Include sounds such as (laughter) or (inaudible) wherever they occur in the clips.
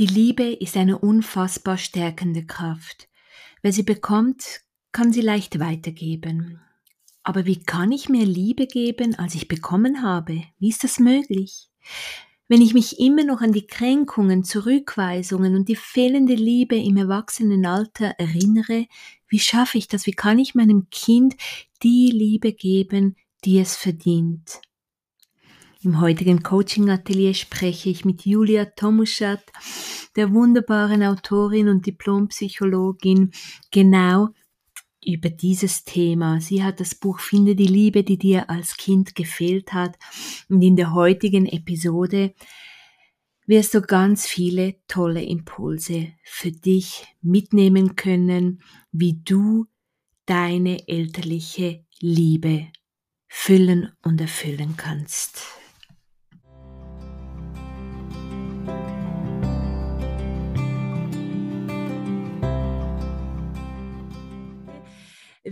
Die Liebe ist eine unfassbar stärkende Kraft. Wer sie bekommt, kann sie leicht weitergeben. Aber wie kann ich mehr Liebe geben, als ich bekommen habe? Wie ist das möglich? Wenn ich mich immer noch an die Kränkungen, Zurückweisungen und die fehlende Liebe im Erwachsenenalter erinnere, wie schaffe ich das? Wie kann ich meinem Kind die Liebe geben, die es verdient? Im heutigen Coaching-Atelier spreche ich mit Julia Tomuschat, der wunderbaren Autorin und Diplompsychologin, genau über dieses Thema. Sie hat das Buch Finde die Liebe, die dir als Kind gefehlt hat. Und in der heutigen Episode wirst du ganz viele tolle Impulse für dich mitnehmen können, wie du deine elterliche Liebe füllen und erfüllen kannst.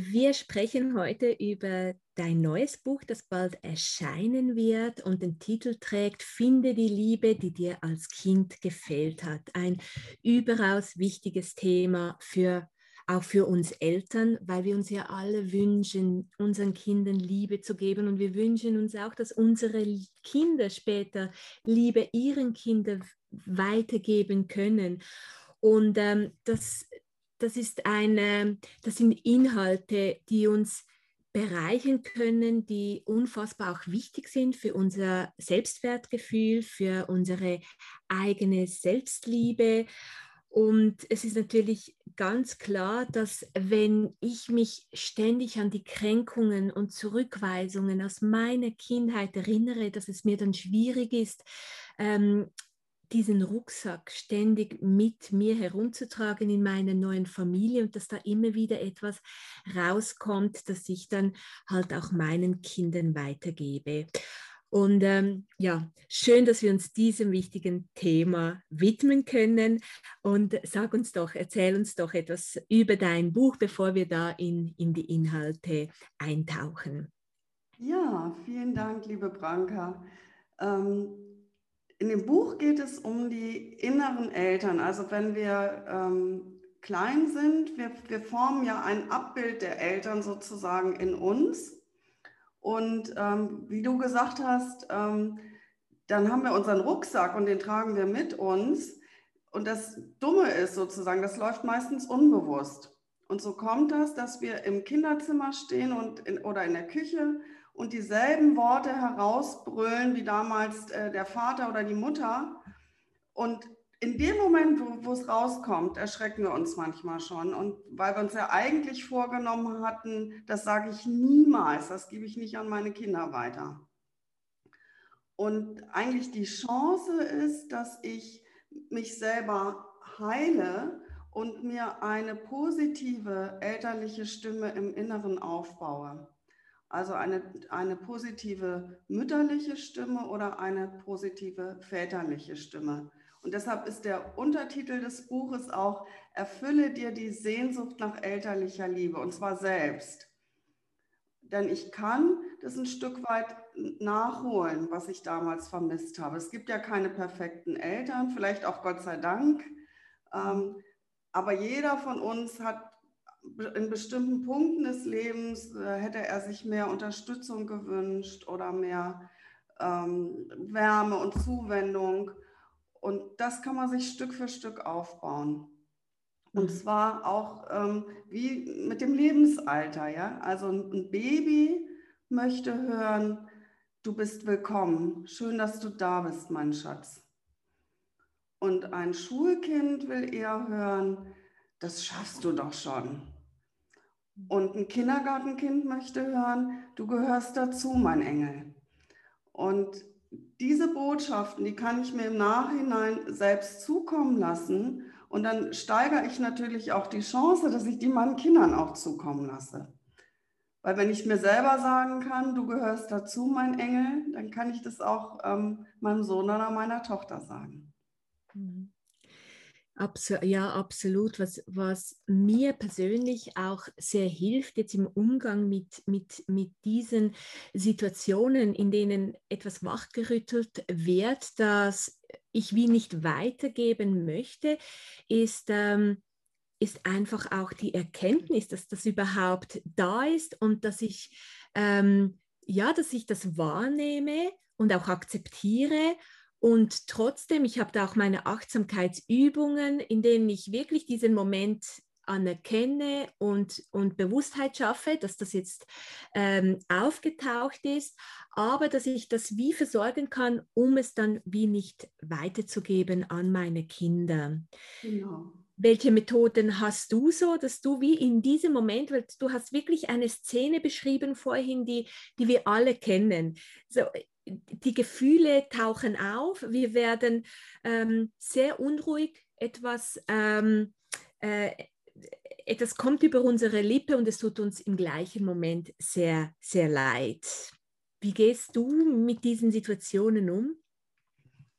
Wir sprechen heute über dein neues Buch, das bald erscheinen wird und den Titel trägt Finde die Liebe, die dir als Kind gefehlt hat. Ein überaus wichtiges Thema für auch für uns Eltern, weil wir uns ja alle wünschen, unseren Kindern Liebe zu geben und wir wünschen uns auch, dass unsere Kinder später Liebe ihren Kindern weitergeben können. Und ähm, das, das, ist eine, das sind Inhalte, die uns bereichern können, die unfassbar auch wichtig sind für unser Selbstwertgefühl, für unsere eigene Selbstliebe. Und es ist natürlich ganz klar, dass wenn ich mich ständig an die Kränkungen und Zurückweisungen aus meiner Kindheit erinnere, dass es mir dann schwierig ist, ähm, diesen Rucksack ständig mit mir herumzutragen in meiner neuen Familie und dass da immer wieder etwas rauskommt, das ich dann halt auch meinen Kindern weitergebe. Und ähm, ja, schön, dass wir uns diesem wichtigen Thema widmen können. Und sag uns doch, erzähl uns doch etwas über dein Buch, bevor wir da in, in die Inhalte eintauchen. Ja, vielen Dank, liebe Branka. Ähm, in dem Buch geht es um die inneren Eltern. Also wenn wir ähm, klein sind, wir, wir formen ja ein Abbild der Eltern sozusagen in uns. Und ähm, wie du gesagt hast, ähm, dann haben wir unseren Rucksack und den tragen wir mit uns. Und das Dumme ist sozusagen, das läuft meistens unbewusst. Und so kommt das, dass wir im Kinderzimmer stehen und in, oder in der Küche und dieselben Worte herausbrüllen wie damals äh, der Vater oder die Mutter. Und in dem Moment, wo, wo, es rauskommt, erschrecken wir uns manchmal schon. Und weil wir uns ja eigentlich vorgenommen hatten, das sage ich niemals, das gebe ich nicht an meine Kinder weiter. Und eigentlich die Chance ist, dass ich mich selber heile und mir eine positive elterliche Stimme im Inneren aufbaue. Also eine, eine positive mütterliche Stimme oder eine positive väterliche Stimme. Und deshalb ist der Untertitel des Buches auch Erfülle dir die Sehnsucht nach elterlicher Liebe, und zwar selbst. Denn ich kann das ein Stück weit nachholen, was ich damals vermisst habe. Es gibt ja keine perfekten Eltern, vielleicht auch Gott sei Dank. Ähm, aber jeder von uns hat in bestimmten Punkten des Lebens äh, hätte er sich mehr Unterstützung gewünscht oder mehr ähm, Wärme und Zuwendung. Und das kann man sich Stück für Stück aufbauen. Und mhm. zwar auch ähm, wie mit dem Lebensalter. Ja? Also ein Baby möchte hören, du bist willkommen. Schön, dass du da bist, mein Schatz. Und ein Schulkind will eher hören, das schaffst du doch schon. Und ein Kindergartenkind möchte hören, du gehörst dazu, mein Engel. Und diese Botschaften, die kann ich mir im Nachhinein selbst zukommen lassen. Und dann steigere ich natürlich auch die Chance, dass ich die meinen Kindern auch zukommen lasse. Weil wenn ich mir selber sagen kann, du gehörst dazu, mein Engel, dann kann ich das auch ähm, meinem Sohn oder meiner Tochter sagen. Mhm. Abs ja, absolut. Was, was mir persönlich auch sehr hilft, jetzt im Umgang mit, mit, mit diesen Situationen, in denen etwas wachgerüttelt wird, dass ich wie nicht weitergeben möchte, ist, ähm, ist einfach auch die Erkenntnis, dass das überhaupt da ist und dass ich, ähm, ja, dass ich das wahrnehme und auch akzeptiere. Und trotzdem, ich habe da auch meine Achtsamkeitsübungen, in denen ich wirklich diesen Moment anerkenne und, und Bewusstheit schaffe, dass das jetzt ähm, aufgetaucht ist, aber dass ich das wie versorgen kann, um es dann wie nicht weiterzugeben an meine Kinder. Genau. Welche Methoden hast du so, dass du wie in diesem Moment, weil du hast wirklich eine Szene beschrieben vorhin, die, die wir alle kennen. So, die Gefühle tauchen auf, wir werden ähm, sehr unruhig, etwas ähm, äh, etwas kommt über unsere Lippe und es tut uns im gleichen Moment sehr, sehr leid. Wie gehst du mit diesen Situationen um?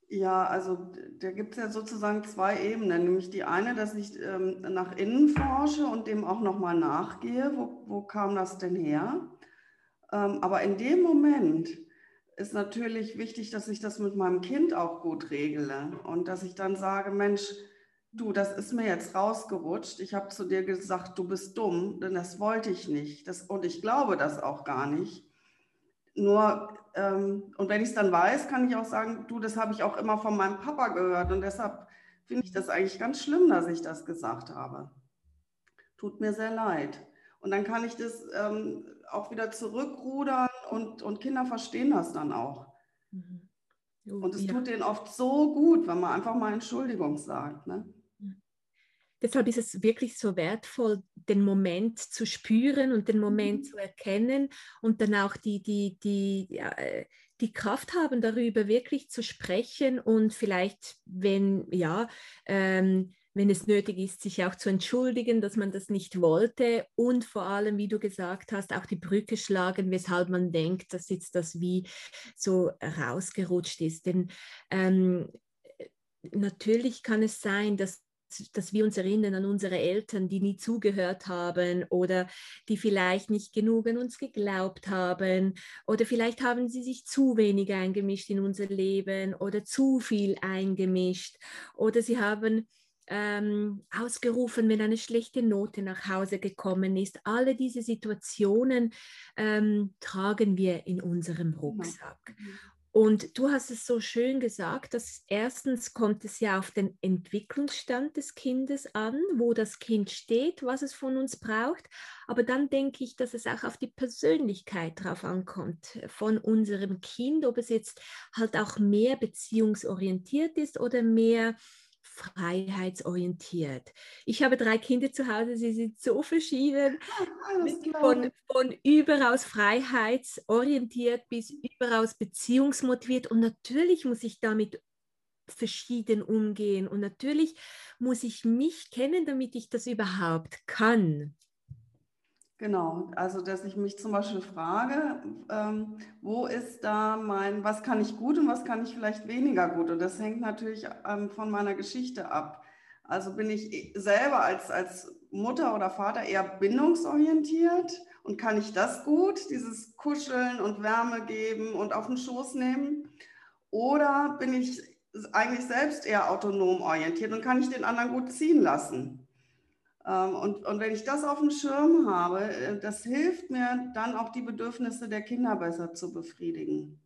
Ja, also da gibt es ja sozusagen zwei Ebenen, nämlich die eine, dass ich ähm, nach innen forsche und dem auch nochmal nachgehe, wo, wo kam das denn her? Ähm, aber in dem Moment ist natürlich wichtig, dass ich das mit meinem Kind auch gut regle und dass ich dann sage, Mensch, du, das ist mir jetzt rausgerutscht. Ich habe zu dir gesagt, du bist dumm, denn das wollte ich nicht. Das, und ich glaube das auch gar nicht. Nur, ähm, und wenn ich es dann weiß, kann ich auch sagen, du, das habe ich auch immer von meinem Papa gehört. Und deshalb finde ich das eigentlich ganz schlimm, dass ich das gesagt habe. Tut mir sehr leid. Und dann kann ich das ähm, auch wieder zurückrudern und, und Kinder verstehen das dann auch. Mhm. Und es ja. tut denen oft so gut, wenn man einfach mal Entschuldigung sagt. Ne? deshalb ist es wirklich so wertvoll, den Moment zu spüren und den Moment mhm. zu erkennen und dann auch die, die, die, ja, äh, die Kraft haben, darüber wirklich zu sprechen und vielleicht, wenn, ja, ähm, wenn es nötig ist, sich auch zu entschuldigen, dass man das nicht wollte und vor allem, wie du gesagt hast, auch die Brücke schlagen, weshalb man denkt, dass jetzt das wie so rausgerutscht ist. Denn ähm, natürlich kann es sein, dass dass wir uns erinnern an unsere Eltern, die nie zugehört haben oder die vielleicht nicht genug an uns geglaubt haben oder vielleicht haben sie sich zu wenig eingemischt in unser Leben oder zu viel eingemischt oder sie haben ähm, ausgerufen, wenn eine schlechte Note nach Hause gekommen ist. Alle diese Situationen ähm, tragen wir in unserem genau. Rucksack. Mhm. Und du hast es so schön gesagt, dass erstens kommt es ja auf den Entwicklungsstand des Kindes an, wo das Kind steht, was es von uns braucht. Aber dann denke ich, dass es auch auf die Persönlichkeit drauf ankommt von unserem Kind, ob es jetzt halt auch mehr beziehungsorientiert ist oder mehr freiheitsorientiert. Ich habe drei Kinder zu Hause, sie sind so verschieden, (laughs) von, von überaus freiheitsorientiert bis überaus beziehungsmotiviert. Und natürlich muss ich damit verschieden umgehen. Und natürlich muss ich mich kennen, damit ich das überhaupt kann. Genau, also dass ich mich zum Beispiel frage, ähm, wo ist da mein, was kann ich gut und was kann ich vielleicht weniger gut? Und das hängt natürlich ähm, von meiner Geschichte ab. Also bin ich selber als, als Mutter oder Vater eher bindungsorientiert und kann ich das gut, dieses Kuscheln und Wärme geben und auf den Schoß nehmen? Oder bin ich eigentlich selbst eher autonom orientiert und kann ich den anderen gut ziehen lassen? Ähm, und, und wenn ich das auf dem Schirm habe, äh, das hilft mir dann auch die Bedürfnisse der Kinder besser zu befriedigen.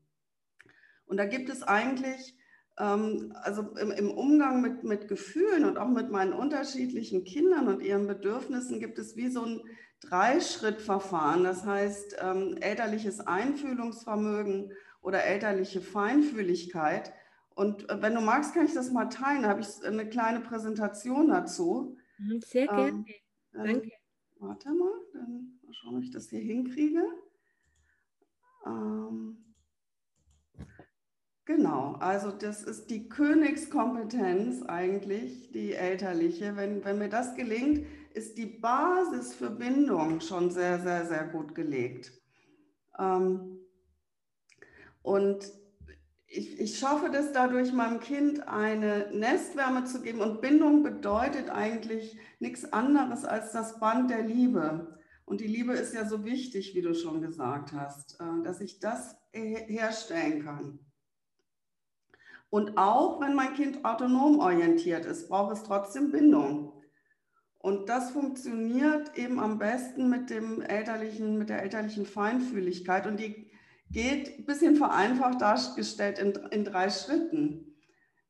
Und da gibt es eigentlich, ähm, also im, im Umgang mit, mit Gefühlen und auch mit meinen unterschiedlichen Kindern und ihren Bedürfnissen gibt es wie so ein Dreischrittverfahren. Das heißt, ähm, elterliches Einfühlungsvermögen oder elterliche Feinfühligkeit. Und äh, wenn du magst, kann ich das mal teilen. Da habe ich eine kleine Präsentation dazu. Mhm, sehr gerne. Ähm, Danke. Warte mal, dann mal schauen, ob ich das hier hinkriege. Ähm, genau, also das ist die Königskompetenz eigentlich, die elterliche. Wenn, wenn mir das gelingt, ist die Basis für Bindung schon sehr, sehr, sehr gut gelegt. Ähm, und ich, ich schaffe das dadurch, meinem Kind eine Nestwärme zu geben. Und Bindung bedeutet eigentlich nichts anderes als das Band der Liebe. Und die Liebe ist ja so wichtig, wie du schon gesagt hast, äh, dass ich das herstellen kann. Und auch wenn mein Kind autonom orientiert ist, braucht es trotzdem Bindung. Und das funktioniert eben am besten mit dem elterlichen, mit der elterlichen Feinfühligkeit. Und die geht ein bisschen vereinfacht dargestellt in, in drei Schritten.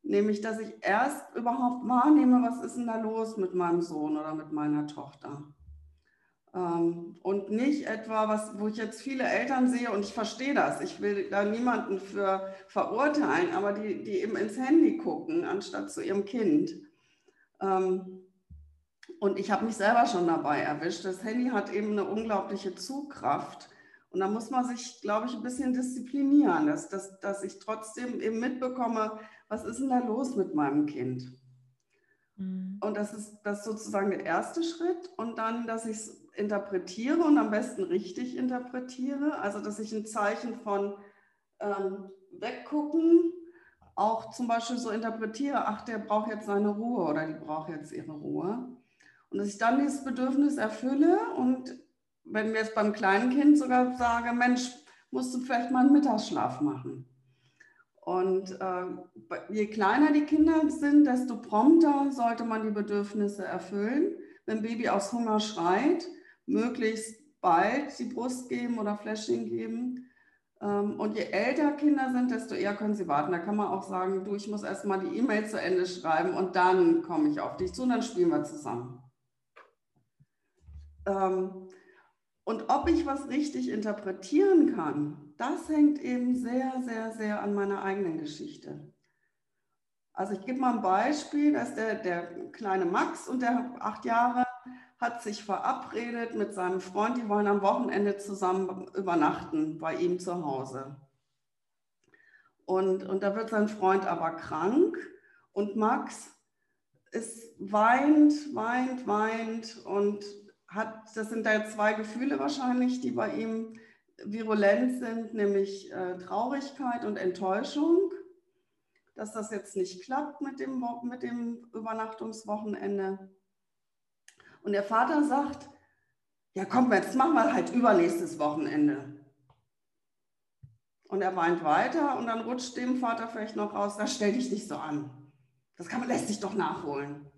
Nämlich, dass ich erst überhaupt wahrnehme, was ist denn da los mit meinem Sohn oder mit meiner Tochter. Ähm, und nicht etwa, was, wo ich jetzt viele Eltern sehe, und ich verstehe das, ich will da niemanden für verurteilen, aber die, die eben ins Handy gucken, anstatt zu ihrem Kind. Ähm, und ich habe mich selber schon dabei erwischt. Das Handy hat eben eine unglaubliche Zugkraft. Und da muss man sich, glaube ich, ein bisschen disziplinieren, dass, dass, dass ich trotzdem eben mitbekomme, was ist denn da los mit meinem Kind? Mhm. Und das ist, das ist sozusagen der erste Schritt. Und dann, dass ich es interpretiere und am besten richtig interpretiere. Also, dass ich ein Zeichen von ähm, weggucken auch zum Beispiel so interpretiere, ach, der braucht jetzt seine Ruhe oder die braucht jetzt ihre Ruhe. Und dass ich dann dieses Bedürfnis erfülle und wenn wir jetzt beim kleinen Kind sogar sage, Mensch, musst du vielleicht mal einen Mittagsschlaf machen. Und äh, je kleiner die Kinder sind, desto prompter sollte man die Bedürfnisse erfüllen. Wenn Baby aus Hunger schreit, möglichst bald die Brust geben oder Fläschchen geben. Ähm, und je älter Kinder sind, desto eher können sie warten. Da kann man auch sagen, du, ich muss erstmal die E-Mail zu Ende schreiben und dann komme ich auf dich zu und dann spielen wir zusammen. Ähm, und ob ich was richtig interpretieren kann, das hängt eben sehr, sehr, sehr an meiner eigenen Geschichte. Also ich gebe mal ein Beispiel, dass der, der kleine Max und der acht Jahre hat sich verabredet mit seinem Freund, die wollen am Wochenende zusammen übernachten bei ihm zu Hause. Und, und da wird sein Freund aber krank und Max ist weint, weint, weint und hat, das sind da zwei Gefühle wahrscheinlich, die bei ihm virulent sind, nämlich äh, Traurigkeit und Enttäuschung, dass das jetzt nicht klappt mit dem, mit dem Übernachtungswochenende. Und der Vater sagt, ja komm, jetzt machen wir halt übernächstes Wochenende. Und er weint weiter und dann rutscht dem Vater vielleicht noch raus, da stell dich nicht so an. Das kann man, lässt sich doch nachholen.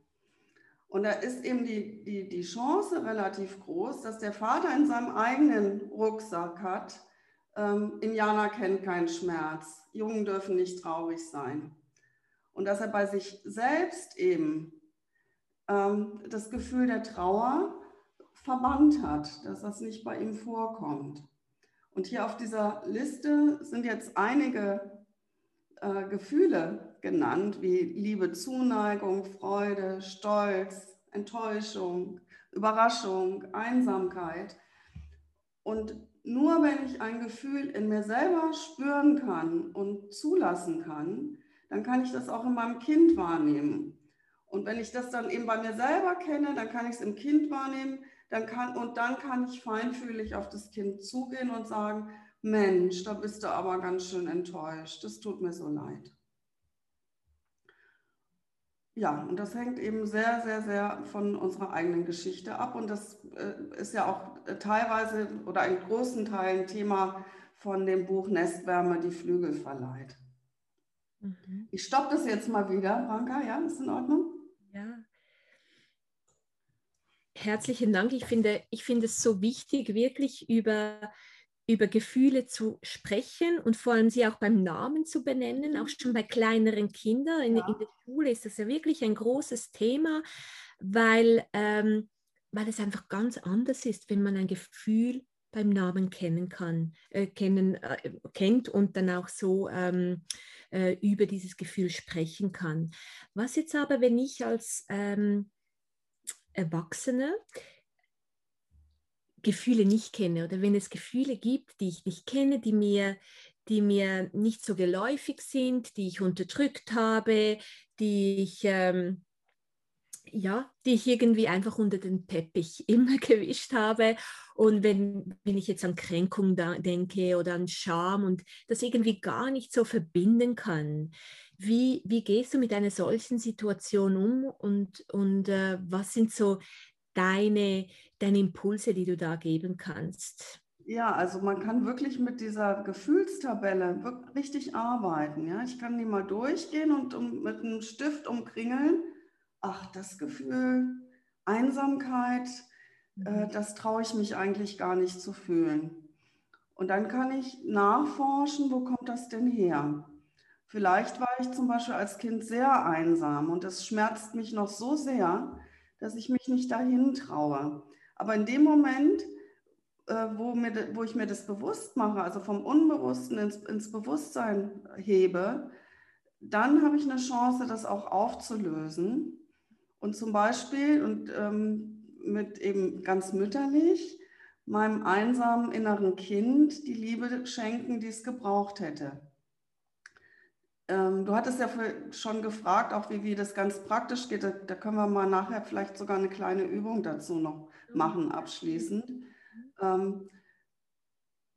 Und da ist eben die, die, die Chance relativ groß, dass der Vater in seinem eigenen Rucksack hat, ähm, Indianer kennt keinen Schmerz, Jungen dürfen nicht traurig sein. Und dass er bei sich selbst eben ähm, das Gefühl der Trauer verbannt hat, dass das nicht bei ihm vorkommt. Und hier auf dieser Liste sind jetzt einige äh, Gefühle genannt, wie Liebe, Zuneigung, Freude, Stolz, Enttäuschung, Überraschung, Einsamkeit. Und nur wenn ich ein Gefühl in mir selber spüren kann und zulassen kann, dann kann ich das auch in meinem Kind wahrnehmen. Und wenn ich das dann eben bei mir selber kenne, dann kann ich es im Kind wahrnehmen dann kann, und dann kann ich feinfühlig auf das Kind zugehen und sagen, Mensch, da bist du aber ganz schön enttäuscht, das tut mir so leid. Ja, und das hängt eben sehr, sehr, sehr von unserer eigenen Geschichte ab. Und das äh, ist ja auch äh, teilweise oder in großen Teilen Thema von dem Buch Nestwärme, die Flügel verleiht. Mhm. Ich stoppe das jetzt mal wieder, Branka, ja, ist in Ordnung? Ja. Herzlichen Dank. Ich finde, ich finde es so wichtig, wirklich über, über Gefühle zu sprechen und vor allem sie auch beim Namen zu benennen, auch schon bei kleineren Kindern. In, ja. in der Schule ist das ja wirklich ein großes Thema, weil, ähm, weil es einfach ganz anders ist, wenn man ein Gefühl beim Namen kennen kann, äh, kennen, äh, kennt und dann auch so ähm, äh, über dieses Gefühl sprechen kann. Was jetzt aber, wenn ich als ähm, Erwachsene Gefühle nicht kenne oder wenn es Gefühle gibt, die ich nicht kenne, die mir, die mir nicht so geläufig sind, die ich unterdrückt habe, die ich ähm, ja, die ich irgendwie einfach unter den Teppich (laughs) immer gewischt habe. Und wenn, wenn ich jetzt an Kränkung da denke oder an Scham und das irgendwie gar nicht so verbinden kann, wie, wie gehst du mit einer solchen Situation um und, und äh, was sind so deine, deine Impulse, die du da geben kannst? Ja, also man kann wirklich mit dieser Gefühlstabelle richtig arbeiten. Ja? Ich kann die mal durchgehen und um, mit einem Stift umkringeln. Ach, das Gefühl, Einsamkeit, äh, mhm. das traue ich mich eigentlich gar nicht zu fühlen. Und dann kann ich nachforschen, wo kommt das denn her? Vielleicht war ich zum Beispiel als Kind sehr einsam und es schmerzt mich noch so sehr, dass ich mich nicht dahin traue. Aber in dem Moment, äh, wo, mir, wo ich mir das bewusst mache, also vom Unbewussten ins, ins Bewusstsein hebe, dann habe ich eine Chance, das auch aufzulösen. Und zum Beispiel, und ähm, mit eben ganz mütterlich, meinem einsamen inneren Kind die Liebe schenken, die es gebraucht hätte. Ähm, du hattest ja schon gefragt, auch wie, wie das ganz praktisch geht. Da, da, können wir mal nachher vielleicht sogar eine kleine Übung dazu noch machen, abschließend. Ähm,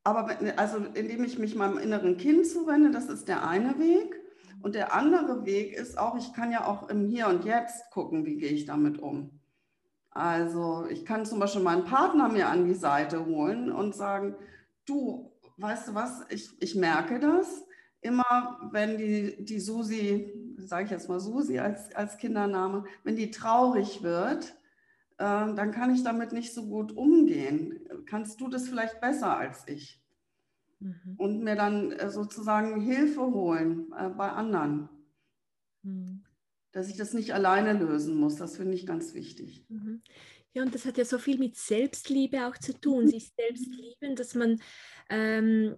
aber also indem ich mich meinem inneren Kind zuwende, das ist der eine Weg. Und der andere Weg ist auch, ich kann ja auch im Hier und Jetzt gucken, wie gehe ich damit um. Also ich kann zum Beispiel meinen Partner mir an die Seite holen und sagen, du, weißt du was, ich, ich merke das. Immer wenn die, die Susi, sage ich jetzt mal Susi als, als Kindername, wenn die traurig wird, ähm, dann kann ich damit nicht so gut umgehen. Kannst du das vielleicht besser als ich? Mhm. Und mir dann äh, sozusagen Hilfe holen äh, bei anderen. Mhm. Dass ich das nicht alleine lösen muss, das finde ich ganz wichtig. Mhm. Ja, und das hat ja so viel mit Selbstliebe auch zu tun, mhm. sich selbst lieben, dass man ähm,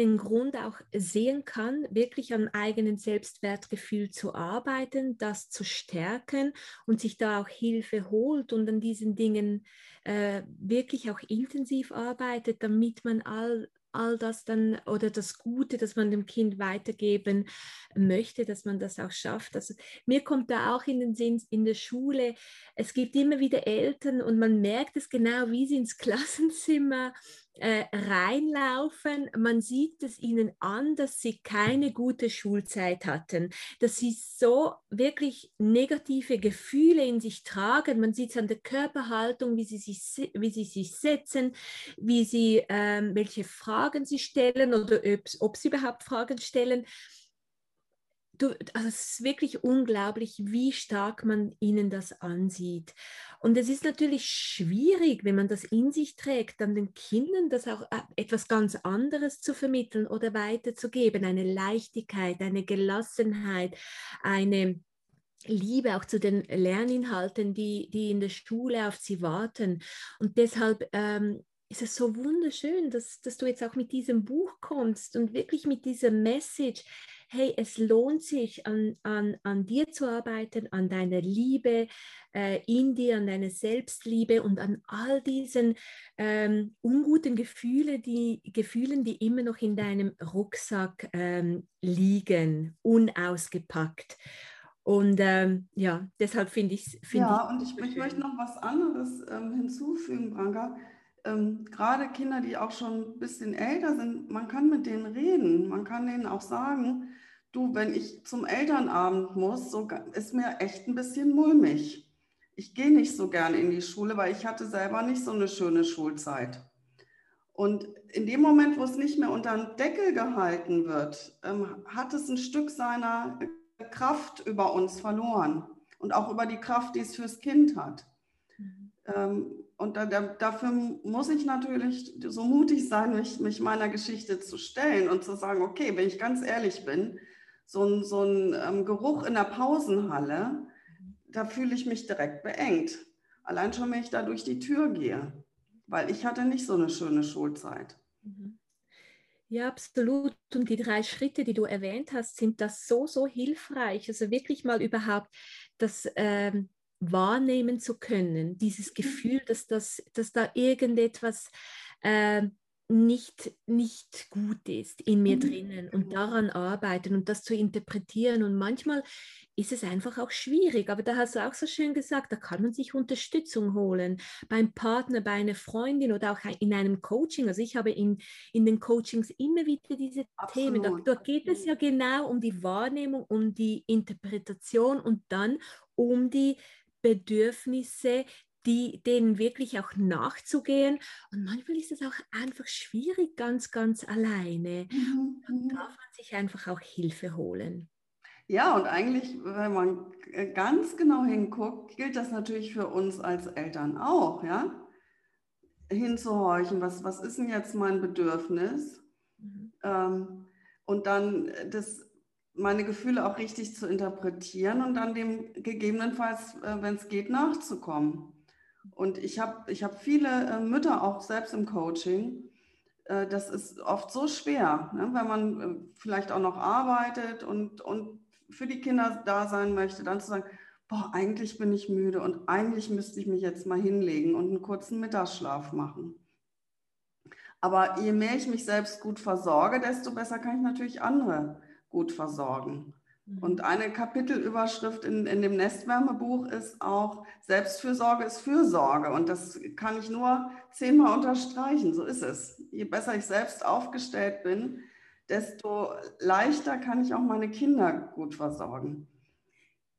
den Grund auch sehen kann, wirklich am eigenen Selbstwertgefühl zu arbeiten, das zu stärken und sich da auch Hilfe holt und an diesen Dingen äh, wirklich auch intensiv arbeitet, damit man all all das dann oder das Gute, das man dem Kind weitergeben möchte, dass man das auch schafft. Also mir kommt da auch in den Sinn in der Schule, es gibt immer wieder Eltern und man merkt es genau, wie sie ins (laughs) Klassenzimmer äh, reinlaufen. Man sieht es ihnen an, dass sie keine gute Schulzeit hatten, dass sie so wirklich negative Gefühle in sich tragen. Man sieht es an der Körperhaltung, wie sie sich, wie sie sich setzen, wie sie, ähm, welche Fragen sie stellen oder ob, ob sie überhaupt Fragen stellen du, also es ist wirklich unglaublich, wie stark man ihnen das ansieht. Und es ist natürlich schwierig, wenn man das in sich trägt, dann den Kindern das auch äh, etwas ganz anderes zu vermitteln oder weiterzugeben, eine Leichtigkeit, eine Gelassenheit, eine Liebe auch zu den Lerninhalten, die, die in der Schule auf sie warten. Und deshalb ähm, ist es so wunderschön, dass, dass du jetzt auch mit diesem Buch kommst und wirklich mit dieser Message, hey, es lohnt sich, an, an, an dir zu arbeiten, an deiner Liebe äh, in dir, an deiner Selbstliebe und an all diesen ähm, unguten Gefühle, die, Gefühlen, die immer noch in deinem Rucksack ähm, liegen, unausgepackt. Und ähm, ja, deshalb finde ich es. Find ja, ich und ich, ich, möchte noch was anderes ähm, hinzufügen, Branka ähm, gerade Kinder, die auch schon ein bisschen älter sind, man kann mit denen reden. Man kann denen auch sagen, du, wenn ich zum Elternabend muss, so ist mir echt ein bisschen mulmig. Ich gehe nicht so gerne in die Schule, weil ich hatte selber nicht so eine schöne Schulzeit. Und in dem Moment, wo es nicht mehr unter den Deckel gehalten wird, ähm, hat es ein Stück seiner Kraft über uns verloren und auch über die Kraft, die es fürs Kind hat. Ähm, und da, da, dafür muss ich natürlich so mutig sein, mich, mich, meiner Geschichte zu stellen und zu sagen, okay, wenn ich ganz ehrlich bin, so ein, so ein ähm, Geruch in der Pausenhalle, da fühle ich mich direkt beengt. Allein schon, wenn ich da durch die Tür gehe, weil ich hatte nicht so eine schöne Schulzeit. Mhm. Ja, absolut. Und die drei Schritte, die du erwähnt hast, sind das so, so hilfreich. Also wirklich mal überhaupt das ähm, wahrnehmen zu können, dieses mhm. Gefühl, dass, das, dass da irgendetwas äh, nicht, nicht gut ist in mir mhm. drinnen und daran arbeiten und das zu interpretieren. Und manchmal ist es einfach auch schwierig, aber da hast du auch so schön gesagt, da kann man sich Unterstützung holen beim Partner, bei einer Freundin oder auch in einem Coaching. Also ich habe in, in den Coachings immer wieder diese Absolut. Themen. Da, da geht es ja genau um die Wahrnehmung, um die Interpretation und dann um die Bedürfnisse, die, denen wirklich auch nachzugehen. Und manchmal ist es auch einfach schwierig, ganz, ganz alleine. Mhm. Dann mhm. darf man sich einfach auch Hilfe holen. Ja, und eigentlich, wenn man ganz genau hinguckt, gilt das natürlich für uns als Eltern auch, ja? Hinzuhorchen, was, was ist denn jetzt mein Bedürfnis? Mhm. Ähm, und dann das, meine Gefühle auch richtig zu interpretieren und dann dem gegebenenfalls, äh, wenn es geht, nachzukommen. Und ich habe ich hab viele äh, Mütter auch selbst im Coaching. Äh, das ist oft so schwer, ne? wenn man äh, vielleicht auch noch arbeitet und, und für die Kinder da sein möchte, dann zu sagen, boah, eigentlich bin ich müde und eigentlich müsste ich mich jetzt mal hinlegen und einen kurzen Mittagsschlaf machen. Aber je mehr ich mich selbst gut versorge, desto besser kann ich natürlich andere gut versorgen. Und mhm. eine Kapitelüberschrift in, in dem Nestwärmebuch ist auch, Selbstfürsorge ist Fürsorge. Und das kann ich nur zehnmal unterstreichen. So ist es. Je besser ich selbst aufgestellt bin, desto leichter kann ich auch meine Kinder gut versorgen.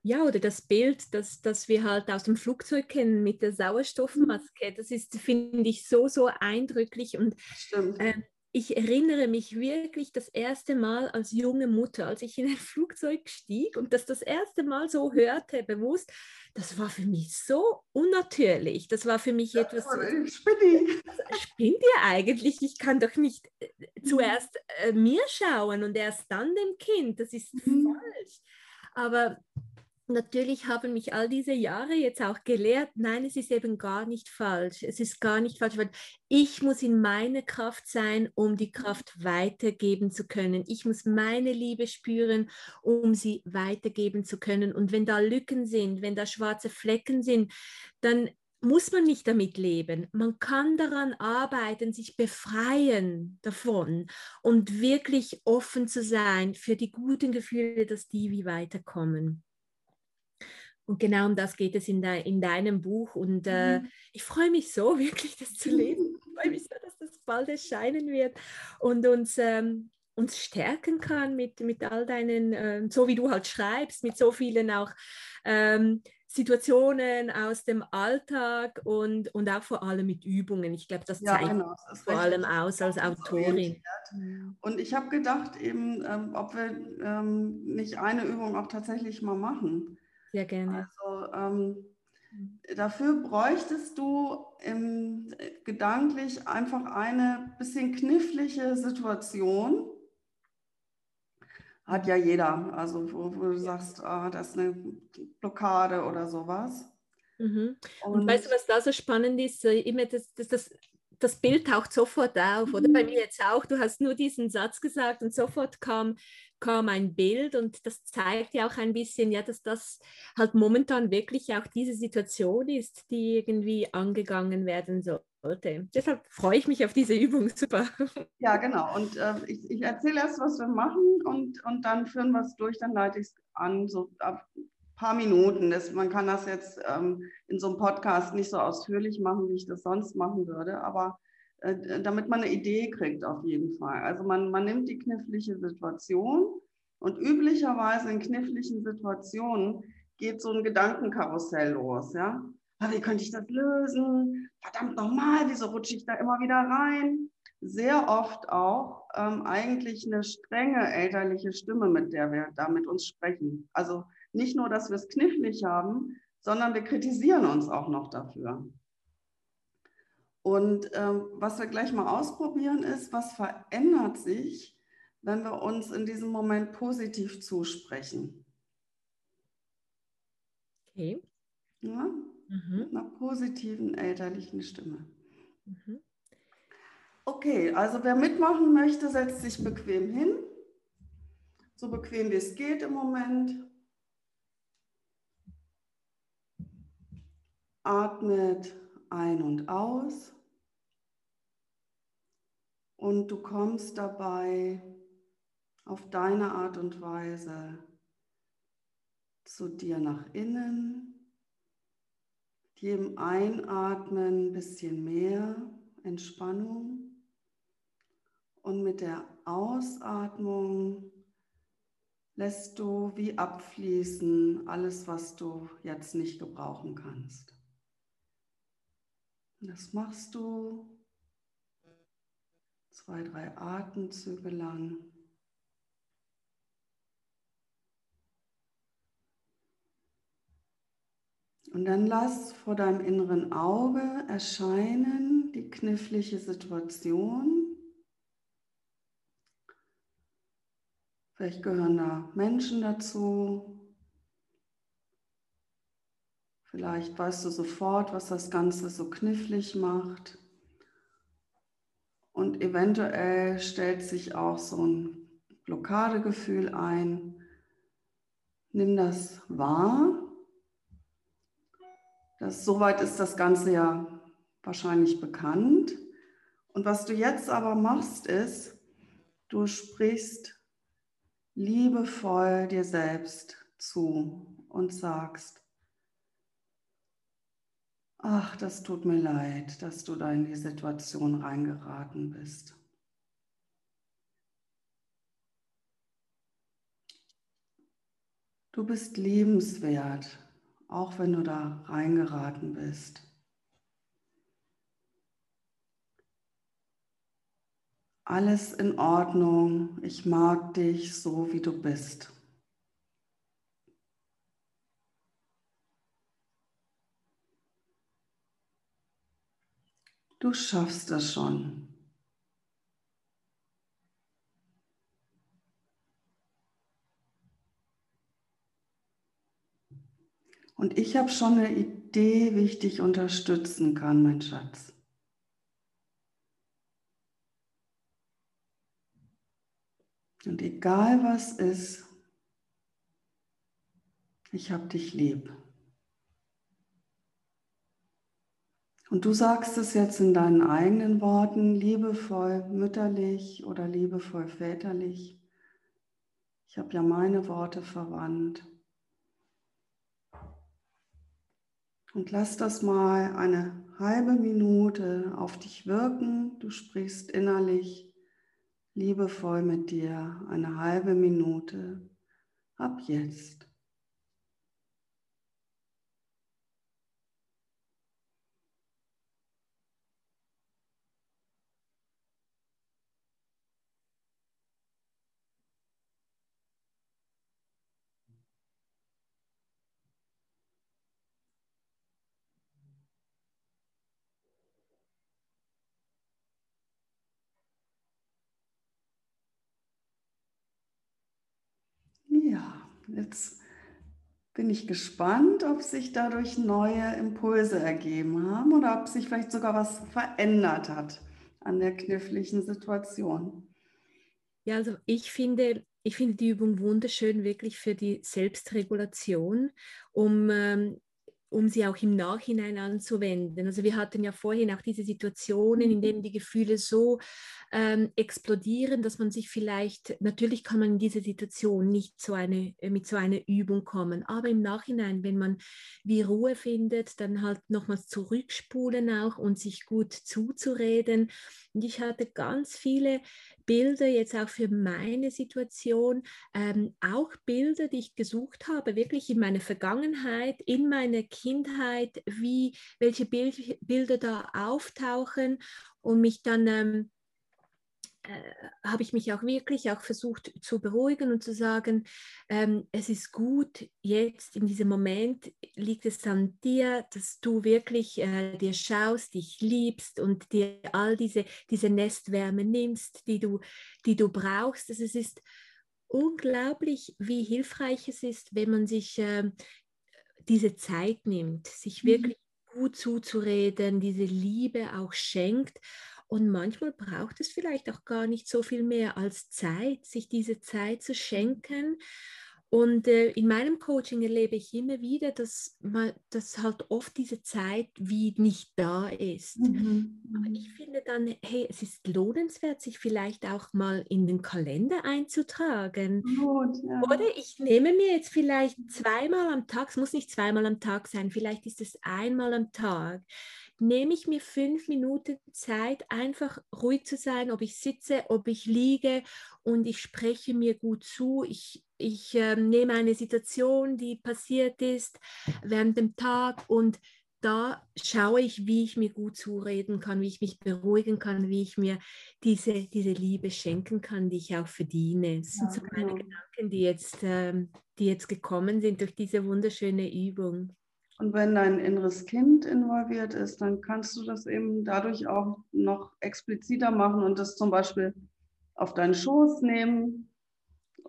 Ja, oder das Bild, das, das wir halt aus dem Flugzeug kennen mit der Sauerstoffmaske, das ist, finde ich, so, so eindrücklich. Und Stimmt. Äh, ich erinnere mich wirklich das erste Mal als junge Mutter, als ich in ein (laughs) Flugzeug stieg und das das erste Mal so hörte, bewusst, das war für mich so unnatürlich. Das war für mich etwas. So, (laughs) spinnt ihr eigentlich? Ich kann doch nicht äh, zuerst äh, mir schauen und erst dann dem Kind. Das ist mhm. falsch. Aber natürlich haben mich all diese Jahre jetzt auch gelehrt, nein, es ist eben gar nicht falsch. Es ist gar nicht falsch, weil ich muss in meiner Kraft sein, um die Kraft weitergeben zu können. Ich muss meine Liebe spüren, um sie weitergeben zu können. Und wenn da Lücken sind, wenn da schwarze Flecken sind, dann muss man nicht damit leben. Man kann daran arbeiten, sich befreien davon und wirklich offen zu sein für die guten Gefühle, dass die wie weiterkommen. Und genau um das geht es in, de, in deinem Buch. Und äh, mhm. ich freue mich so, (laughs) wirklich das zu lesen. (laughs) Ich freue mich so, dass das bald erscheinen wird und uns, ähm, uns stärken kann mit, mit all deinen, äh, so wie du halt schreibst, mit so vielen auch ähm, Situationen aus dem Alltag und, und auch vor allem mit Übungen. Ich glaube, das ja, zeigt genau, das vor allem aus als Autorin. Und ich habe gedacht, eben, ähm, ob wir ähm, nicht eine Übung auch tatsächlich mal machen. Sehr gerne. Also ähm, dafür bräuchtest du im, gedanklich einfach eine bisschen knifflige Situation. Hat ja jeder, also wo, wo du sagst, ah, das ist eine Blockade oder sowas. Mhm. Und, Und, weißt du, was da so spannend ist? Immer das, das, das, das Bild taucht sofort auf, oder? Bei mhm. mir jetzt auch. Du hast nur diesen Satz gesagt und sofort kam kam ein Bild und das zeigt ja auch ein bisschen, ja, dass das halt momentan wirklich auch diese Situation ist, die irgendwie angegangen werden sollte. Deshalb freue ich mich auf diese Übung, (laughs) super. Ja, genau. Und äh, ich, ich erzähle erst, was wir machen und, und dann führen wir es durch, dann leite ich es an, so ab ein paar Minuten. Das, man kann das jetzt ähm, in so einem Podcast nicht so ausführlich machen, wie ich das sonst machen würde, aber damit man eine Idee kriegt auf jeden Fall. Also man, man nimmt die knifflige Situation und üblicherweise in kniffligen Situationen geht so ein Gedankenkarussell los. Ja? Ah, wie könnte ich das lösen? Verdammt nochmal, wieso rutsche ich da immer wieder rein? Sehr oft auch ähm, eigentlich eine strenge elterliche Stimme, mit der wir da mit uns sprechen. Also nicht nur, dass wir es knifflig haben, sondern wir kritisieren uns auch noch dafür. Und ähm, was wir gleich mal ausprobieren ist, was verändert sich, wenn wir uns in diesem Moment positiv zusprechen. Okay. Ja? Mhm. Mit einer positiven elterlichen Stimme. Mhm. Okay, also wer mitmachen möchte, setzt sich bequem hin. So bequem wie es geht im Moment. Atmet ein und aus. Und du kommst dabei auf deine Art und Weise zu dir nach innen. Jedem Einatmen ein bisschen mehr Entspannung. Und mit der Ausatmung lässt du wie abfließen alles, was du jetzt nicht gebrauchen kannst. Das machst du zwei, drei Atemzüge lang. Und dann lass vor deinem inneren Auge erscheinen die knifflige Situation. Vielleicht gehören da Menschen dazu. Vielleicht weißt du sofort, was das Ganze so knifflig macht. Und eventuell stellt sich auch so ein Blockadegefühl ein. Nimm das wahr das, soweit ist das Ganze ja wahrscheinlich bekannt. Und was du jetzt aber machst, ist, du sprichst liebevoll dir selbst zu und sagst, ach, das tut mir leid, dass du da in die Situation reingeraten bist. Du bist liebenswert auch wenn du da reingeraten bist. Alles in Ordnung, ich mag dich so, wie du bist. Du schaffst das schon. Und ich habe schon eine Idee, wie ich dich unterstützen kann, mein Schatz. Und egal was ist, ich habe dich lieb. Und du sagst es jetzt in deinen eigenen Worten, liebevoll mütterlich oder liebevoll väterlich. Ich habe ja meine Worte verwandt. Und lass das mal eine halbe Minute auf dich wirken. Du sprichst innerlich liebevoll mit dir eine halbe Minute ab jetzt. Ja, jetzt bin ich gespannt, ob sich dadurch neue Impulse ergeben haben oder ob sich vielleicht sogar was verändert hat an der kniffligen Situation. Ja, also ich finde, ich finde die Übung wunderschön, wirklich für die Selbstregulation, um ähm, um sie auch im Nachhinein anzuwenden. Also wir hatten ja vorhin auch diese Situationen, in mhm. denen die Gefühle so ähm, explodieren, dass man sich vielleicht, natürlich kann man in diese Situation nicht so eine, äh, mit so einer Übung kommen, aber im Nachhinein, wenn man wie Ruhe findet, dann halt nochmals zurückspulen auch und sich gut zuzureden. Und ich hatte ganz viele Bilder jetzt auch für meine Situation, ähm, auch Bilder, die ich gesucht habe, wirklich in meiner Vergangenheit, in meiner Kindheit, wie, welche Bild, Bilder da auftauchen und mich dann ähm, äh, habe ich mich auch wirklich auch versucht zu beruhigen und zu sagen, ähm, es ist gut, jetzt in diesem Moment liegt es an dir, dass du wirklich äh, dir schaust, dich liebst und dir all diese, diese Nestwärme nimmst, die du, die du brauchst. Also es ist unglaublich, wie hilfreich es ist, wenn man sich äh, diese Zeit nimmt, sich mhm. wirklich gut zuzureden, diese Liebe auch schenkt und manchmal braucht es vielleicht auch gar nicht so viel mehr als Zeit, sich diese Zeit zu schenken. Und äh, in meinem Coaching erlebe ich immer wieder, dass, man, dass halt oft diese Zeit wie nicht da ist. Mhm. Aber ich mhm. finde dann, hey, es ist lohnenswert, sich vielleicht auch mal in den Kalender einzutragen. Gut, ja. Oder ich nehme mir jetzt vielleicht zweimal am Tag, es muss nicht zweimal am Tag sein, vielleicht ist es einmal am Tag, nehme ich mir fünf Minuten Zeit, einfach ruhig zu sein, ob ich sitze, ob ich liege und ich spreche mir gut zu. Ich, ich äh, nehme eine Situation, die passiert ist während dem Tag und da schaue ich, wie ich mir gut zureden kann, wie ich mich beruhigen kann, wie ich mir diese, diese Liebe schenken kann, die ich auch verdiene. Das sind so meine. Gedanken, die jetzt, ähm, die jetzt gekommen sind durch diese wunderschöne Übung. Und wenn dein inneres Kind involviert ist, dann kannst du das eben dadurch auch noch expliziter machen und das zum Beispiel auf deinen Schoß nehmen,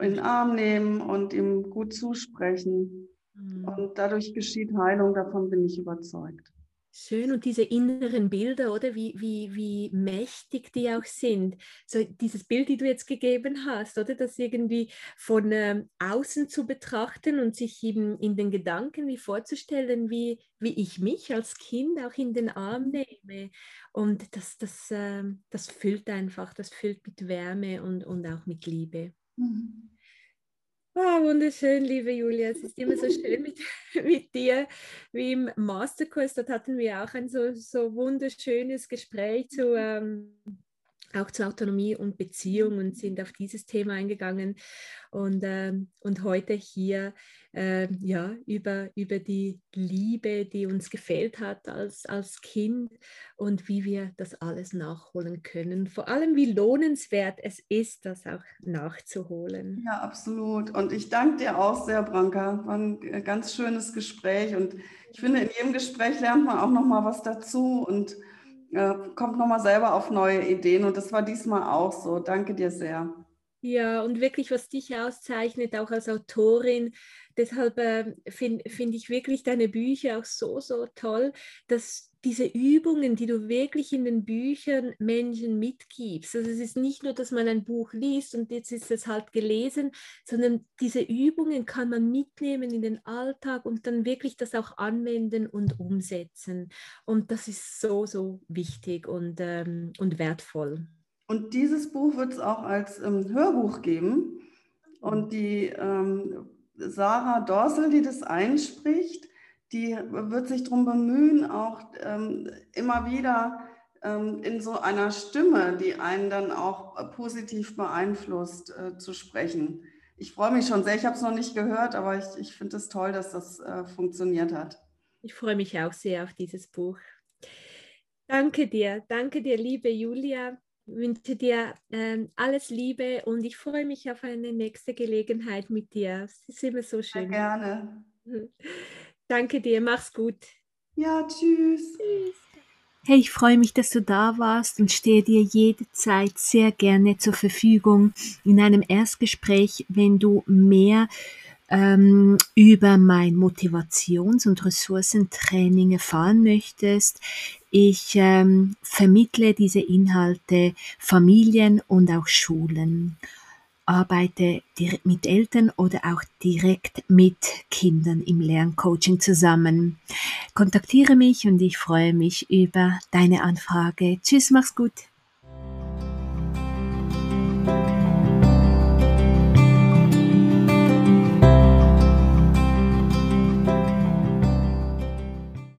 in den Arm nehmen und ihm gut zusprechen. Mhm. Und dadurch geschieht Heilung, davon bin ich überzeugt. Schön und diese inneren Bilder, oder wie, wie, wie mächtig die auch sind. So dieses Bild, die du jetzt gegeben hast, oder das irgendwie von ähm, außen zu betrachten und sich eben in den Gedanken wie vorzustellen, wie, wie ich mich als Kind auch in den Arm mhm. nehme. Und das, das, äh, das füllt einfach, das füllt mit Wärme und, und auch mit Liebe. Mhm. Oh, wunderschön, liebe Julia. Es ist immer so schön mit, (laughs) mit dir, wie im Masterkurs. Dort hatten wir auch ein so, so wunderschönes Gespräch zu, ähm, auch zur Autonomie und Beziehung und sind auf dieses Thema eingegangen. Und, ähm, und heute hier äh, ja, über, über die Liebe, die uns gefehlt hat als, als Kind und wie wir das alles nachholen können. Vor allem, wie lohnenswert es ist, das auch nachzuholen. Ja, absolut. Und ich danke dir auch sehr, Branka. War ein äh, ganz schönes Gespräch. Und ich finde, in jedem Gespräch lernt man auch noch mal was dazu und äh, kommt noch mal selber auf neue Ideen. Und das war diesmal auch so. Danke dir sehr. Ja, und wirklich, was dich auszeichnet, auch als Autorin, deshalb äh, finde find ich wirklich deine Bücher auch so, so toll, dass diese Übungen, die du wirklich in den Büchern Menschen mitgibst. Also es ist nicht nur, dass man ein Buch liest und jetzt ist es halt gelesen, sondern diese Übungen kann man mitnehmen in den Alltag und dann wirklich das auch anwenden und umsetzen. Und das ist so, so wichtig und, ähm, und wertvoll. Und dieses Buch wird es auch als ähm, Hörbuch geben. Und die ähm, Sarah Dorsel, die das einspricht, die wird sich darum bemühen, auch ähm, immer wieder ähm, in so einer Stimme, die einen dann auch positiv beeinflusst, äh, zu sprechen. Ich freue mich schon sehr. Ich habe es noch nicht gehört, aber ich, ich finde es toll, dass das äh, funktioniert hat. Ich freue mich auch sehr auf dieses Buch. Danke dir, danke dir, liebe Julia wünsche dir äh, alles Liebe und ich freue mich auf eine nächste Gelegenheit mit dir. Es ist immer so schön. Sehr gerne. (laughs) Danke dir, mach's gut. Ja, tschüss. tschüss. Hey, ich freue mich, dass du da warst und stehe dir jederzeit sehr gerne zur Verfügung in einem Erstgespräch, wenn du mehr ähm, über mein Motivations- und Ressourcentraining erfahren möchtest. Ich ähm, vermittle diese Inhalte Familien und auch Schulen, arbeite direkt mit Eltern oder auch direkt mit Kindern im Lerncoaching zusammen. Kontaktiere mich und ich freue mich über deine Anfrage. Tschüss, mach's gut.